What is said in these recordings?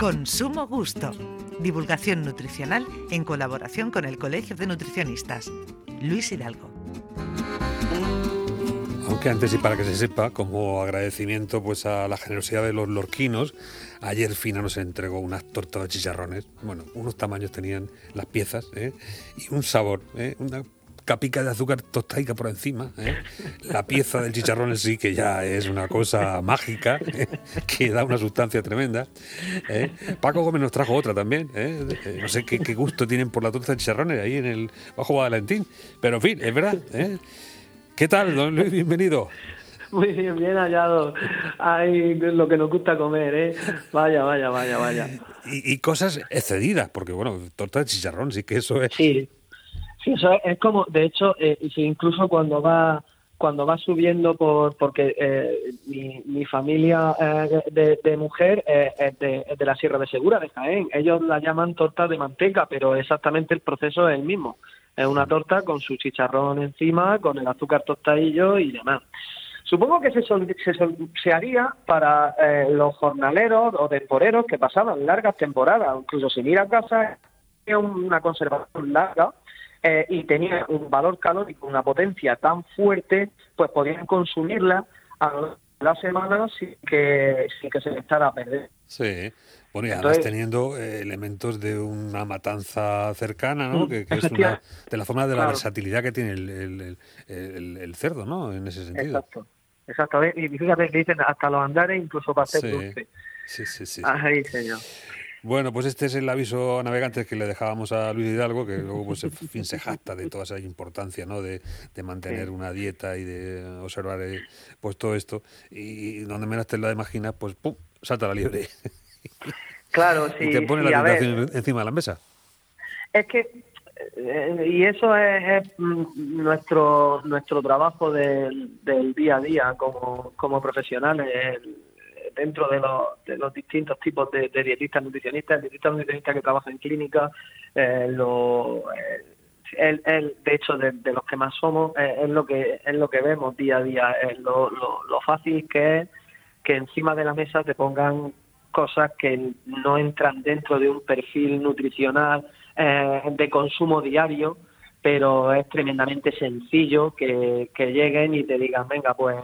Consumo Gusto. Divulgación nutricional en colaboración con el Colegio de Nutricionistas. Luis Hidalgo. Aunque antes y para que se sepa, como agradecimiento pues a la generosidad de los lorquinos, ayer Fina nos entregó unas tortas de chicharrones. Bueno, unos tamaños tenían las piezas ¿eh? y un sabor, ¿eh? una capica de azúcar tostaica por encima. ¿eh? La pieza del chicharrón en sí, que ya es una cosa mágica, ¿eh? que da una sustancia tremenda. ¿eh? Paco Gómez nos trajo otra también. No sé qué, gusto tienen por la torta de chicharrones ahí en el Bajo Valentín. Pero en fin, es verdad. ¿Qué tal, don Luis? Bienvenido. Muy bien, bien hallado. Ay, lo que nos gusta comer, ¿eh? Vaya, vaya, vaya, vaya. Y, cosas excedidas, porque bueno, torta de chicharrón, sí que eso es. Sí, Sí, eso es, como, de hecho, eh, incluso cuando va cuando va subiendo por porque eh, mi, familia eh, de, mujer es de, la Sierra de Segura, de Jaén. Ellos la llaman torta de manteca, pero exactamente el proceso es el mismo. Es una torta con su chicharrón encima, con el azúcar tostadillo y demás. Supongo que se, se, haría para los jornaleros o temporeros que pasaban largas temporadas, incluso sin ir a casa, una conservación larga eh, y tenía un valor calórico, una potencia tan fuerte, pues podían consumirla a la semana sin que, sin que se echara a perder. Sí, bueno, y además teniendo eh, elementos de una matanza cercana, ¿no? Mm, que, es una, de la forma de la versatilidad que tiene el, el, cerdo, ¿no? En ese sentido. Exacto, exacto. Y fíjate que dicen hasta los andares, incluso para hacer dulce. Sí, sí, sí. Ahí, señor. Bueno, pues este es el aviso a navegantes que le dejábamos a Luis Hidalgo, que luego pues fin se jacta de toda esa importancia, ¿no? De, mantener una dieta y de observar eh, pues todo esto. Y donde menos te lo imaginas, pues ¡pum! salta la liebre. Claro, sí. Y te pone la tentación encima de la mesa. Es que eh, y eso es, mm, nuestro nuestro trabajo del, del día a día como, como profesionales dentro de los, de los distintos tipos de, dietistas nutricionistas, el dietista nutricionista que trabaja en clínica, eh, lo, eh, el, de hecho de, los que más somos eh, es lo que es lo que vemos día a día, es lo, lo, fácil que es que encima de la mesa te pongan cosas que no entran dentro de un perfil nutricional de consumo diario, pero es tremendamente sencillo que, que lleguen y te digan, venga, pues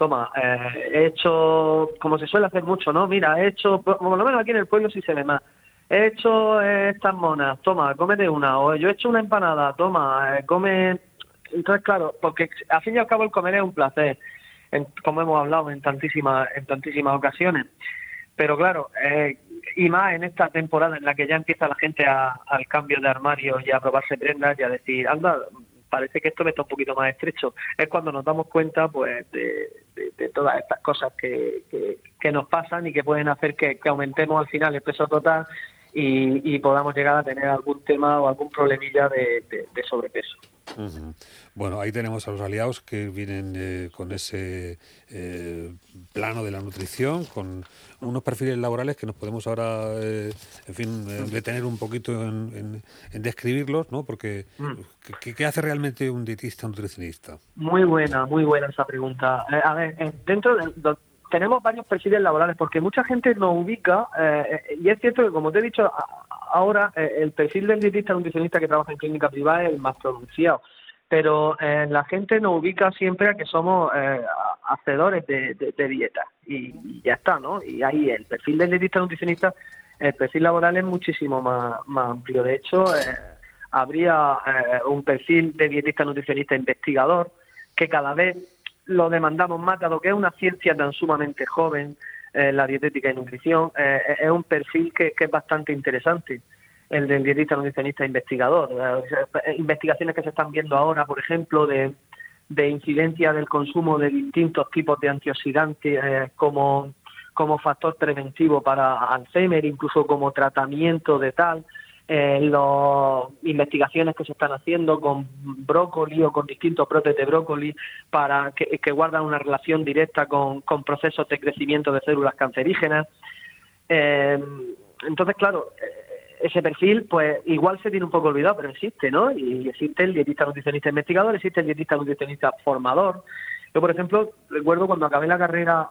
toma, eh, he hecho, como se suele hacer mucho, ¿no? Mira, he hecho, por lo menos aquí en el pueblo sí se ve más, he hecho estas monas, toma, cómete una, o yo he hecho una empanada, toma, eh, come... Entonces, claro, porque al fin y al cabo el comer es un placer, como hemos hablado en tantísimas, en tantísimas ocasiones. Pero claro, eh, y más en esta temporada en la que ya empieza la gente al cambio de armario y a probarse prendas y a decir, anda, parece que esto me está un poquito más estrecho. Es cuando nos damos cuenta pues de, todas estas cosas que, que, nos pasan y que pueden hacer que, aumentemos al final el peso total y, podamos llegar a tener algún tema o algún problemilla de, sobrepeso. Bueno, ahí tenemos a los aliados que vienen eh, con ese eh, plano de la nutrición, con unos perfiles laborales que nos podemos ahora, eh, en fin, detener un poquito en, describirlos, ¿no? Porque, mm. ¿qué, hace realmente un dietista, nutricionista? Muy buena, muy buena esa pregunta. a ver, dentro de, tenemos varios perfiles laborales porque mucha gente nos ubica, y es cierto que, como te he dicho ahora, el perfil del dietista nutricionista que trabaja en clínica privada es el más pronunciado pero eh, la gente nos ubica siempre a que somos eh, hacedores de, dieta y, ya está, ¿no? Y ahí el perfil del dietista nutricionista, el perfil laboral es muchísimo más, amplio. De hecho, eh, habría un perfil de dietista nutricionista investigador que cada vez lo demandamos más, dado que es una ciencia tan sumamente joven, la dietética y nutrición, es un perfil que es bastante interesante el del dietista nutricionista investigador. Eh, investigaciones que se están viendo ahora, por ejemplo, de, de incidencia del consumo de distintos tipos de antioxidantes eh, como, como factor preventivo para Alzheimer, incluso como tratamiento de tal. Eh, las investigaciones que se están haciendo con brócoli o con distintos brotes de brócoli para que, que guardan una relación directa con, con procesos de crecimiento de células cancerígenas. entonces, claro, ese perfil, pues igual se tiene un poco olvidado, pero existe, ¿no? Y existe el dietista nutricionista investigador, existe el dietista nutricionista formador. Yo, por ejemplo, recuerdo cuando acabé la carrera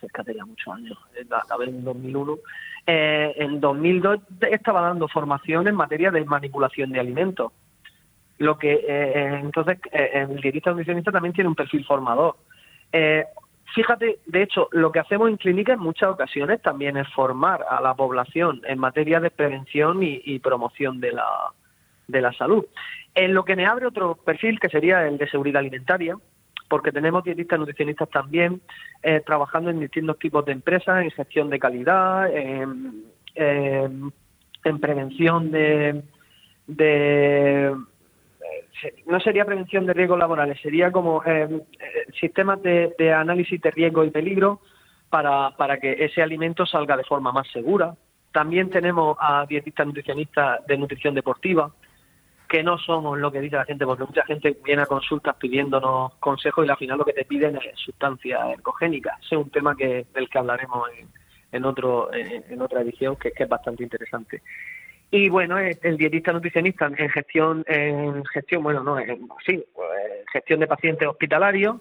fíjate ya muchos años, a ver, en 2001, eh, en 2002 estaba dando formación en materia de manipulación de alimentos. Lo que eh, entonces el dietista nutricionista también tiene un perfil formador. fíjate, de hecho, lo que hacemos en clínica en muchas ocasiones también es formar a la población en materia de prevención y, promoción de la, de la salud. En lo que me abre otro perfil que sería el de seguridad alimentaria, porque tenemos dietistas nutricionistas también eh, trabajando en distintos tipos de empresas, en gestión de calidad, en, prevención de, eh, no sería prevención de riesgos laborales, sería como eh, sistemas de, de, análisis de riesgo y peligro para, para que ese alimento salga de forma más segura. También tenemos a dietistas nutricionistas de nutrición deportiva, que no somos lo que dice la gente, porque mucha gente viene a consultas pidiéndonos consejos y al final lo que te piden es sustancia ergogénica. Ese es un tema que del que hablaremos en, otro en, otra edición que, es bastante interesante. Y bueno, el dietista nutricionista en gestión, en gestión, bueno, no, en, sí, gestión de pacientes hospitalarios,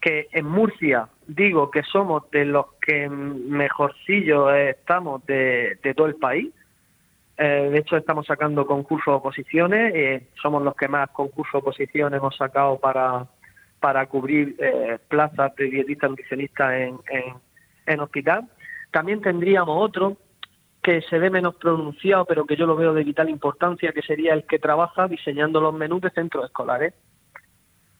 que en Murcia digo que somos de los que mejorcillos estamos de todo el país eh, de hecho, estamos sacando concursos oposiciones. Eh, somos los que más concursos oposiciones hemos sacado para, para cubrir eh, plazas de dietista nutricionista en, en, hospital. También tendríamos otro que se ve menos pronunciado, pero que yo lo veo de vital importancia, que sería el que trabaja diseñando los menús de centros escolares.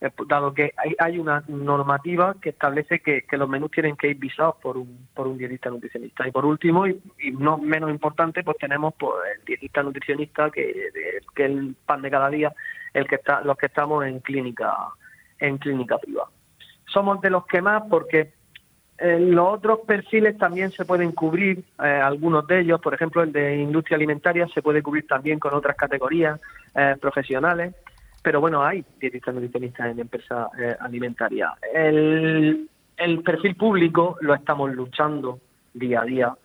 Eh, dado que hay, una normativa que establece que, los menús tienen que ir visados por un, por un dietista nutricionista. Y por último, y, no menos importante, pues tenemos pues, el dietista nutricionista, que, que es el pan de cada día, el que está, los que estamos en clínica, en clínica privada. Somos de los que más porque eh, los otros perfiles también se pueden cubrir, eh, algunos de ellos, por ejemplo, el de industria alimentaria se puede cubrir también con otras categorías profesionales pero bueno, hay dietistas nutricionistas en empresas eh, alimentarias. El, perfil público lo estamos luchando día a día,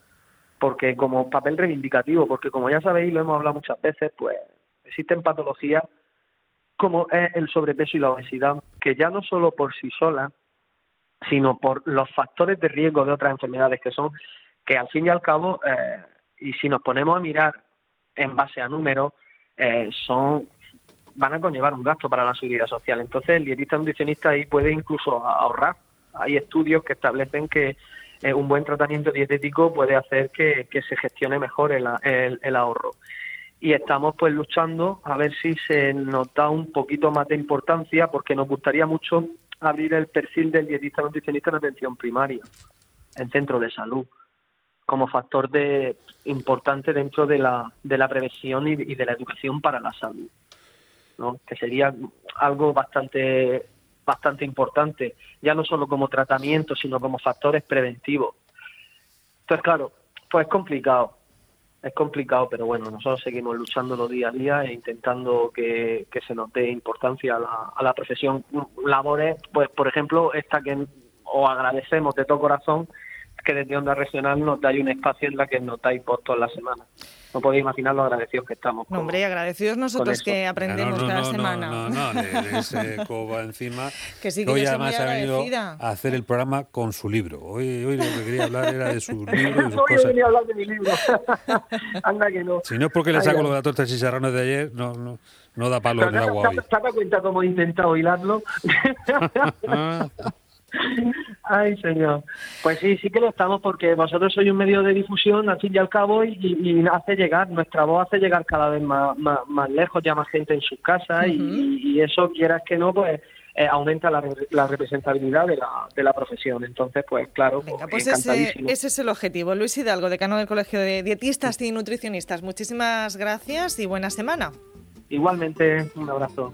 porque como papel reivindicativo, porque como ya sabéis, lo hemos hablado muchas veces, pues existen patologías como es el sobrepeso y la obesidad, que ya no solo por sí solas, sino por los factores de riesgo de otras enfermedades que son, que al fin y al cabo, eh, y si nos ponemos a mirar en base a números, eh, son van a conllevar un gasto para la seguridad social. Entonces, el dietista nutricionista ahí puede incluso ahorrar. Hay estudios que establecen que eh, un buen tratamiento dietético puede hacer que, se gestione mejor el, ahorro. Y estamos pues luchando a ver si se nos da un poquito más de importancia porque nos gustaría mucho abrir el perfil del dietista nutricionista en atención primaria, en centro de salud, como factor de importante dentro de la, de la prevención y de la educación para la salud que sería algo bastante bastante importante, ya no solo como tratamiento, sino como factores preventivos. Entonces, claro, pues es complicado, es complicado, pero bueno, nosotros seguimos luchando día a día e intentando que, se nos dé importancia a la, profesión. Labores, pues por ejemplo, esta que os agradecemos de todo corazón, que desde Onda Regional nos dais un espacio en la que nos dais postos en la semana no podéis imaginar lo agradecidos que estamos. No, hombre, agradecidos nosotros que aprendemos cada semana. No, no, no, ese coba encima. que sí, que hoy además ha venido a hacer el programa con su libro. Hoy, hoy lo que quería hablar era de su libro y sus cosas. No, a hablar de mi libro. Anda que no. Si no es porque le saco los datos de chicharrones de ayer, no, no, no da palo en el agua hoy. ¿Te das cuenta cómo he intentado hilarlo? Ay, señor. Pues sí, sí que lo estamos porque vosotros sois un medio de difusión al fin y al cabo y, hace llegar, nuestra voz hace llegar cada vez más, más, lejos, ya más gente en sus casas y, eso, quieras que no, pues eh, aumenta la, representabilidad de la, de la profesión. Entonces, pues claro, pues ese, ese, es el objetivo. Luis Hidalgo, decano del Colegio de Dietistas y Nutricionistas, muchísimas gracias y buena semana. Igualmente, un abrazo.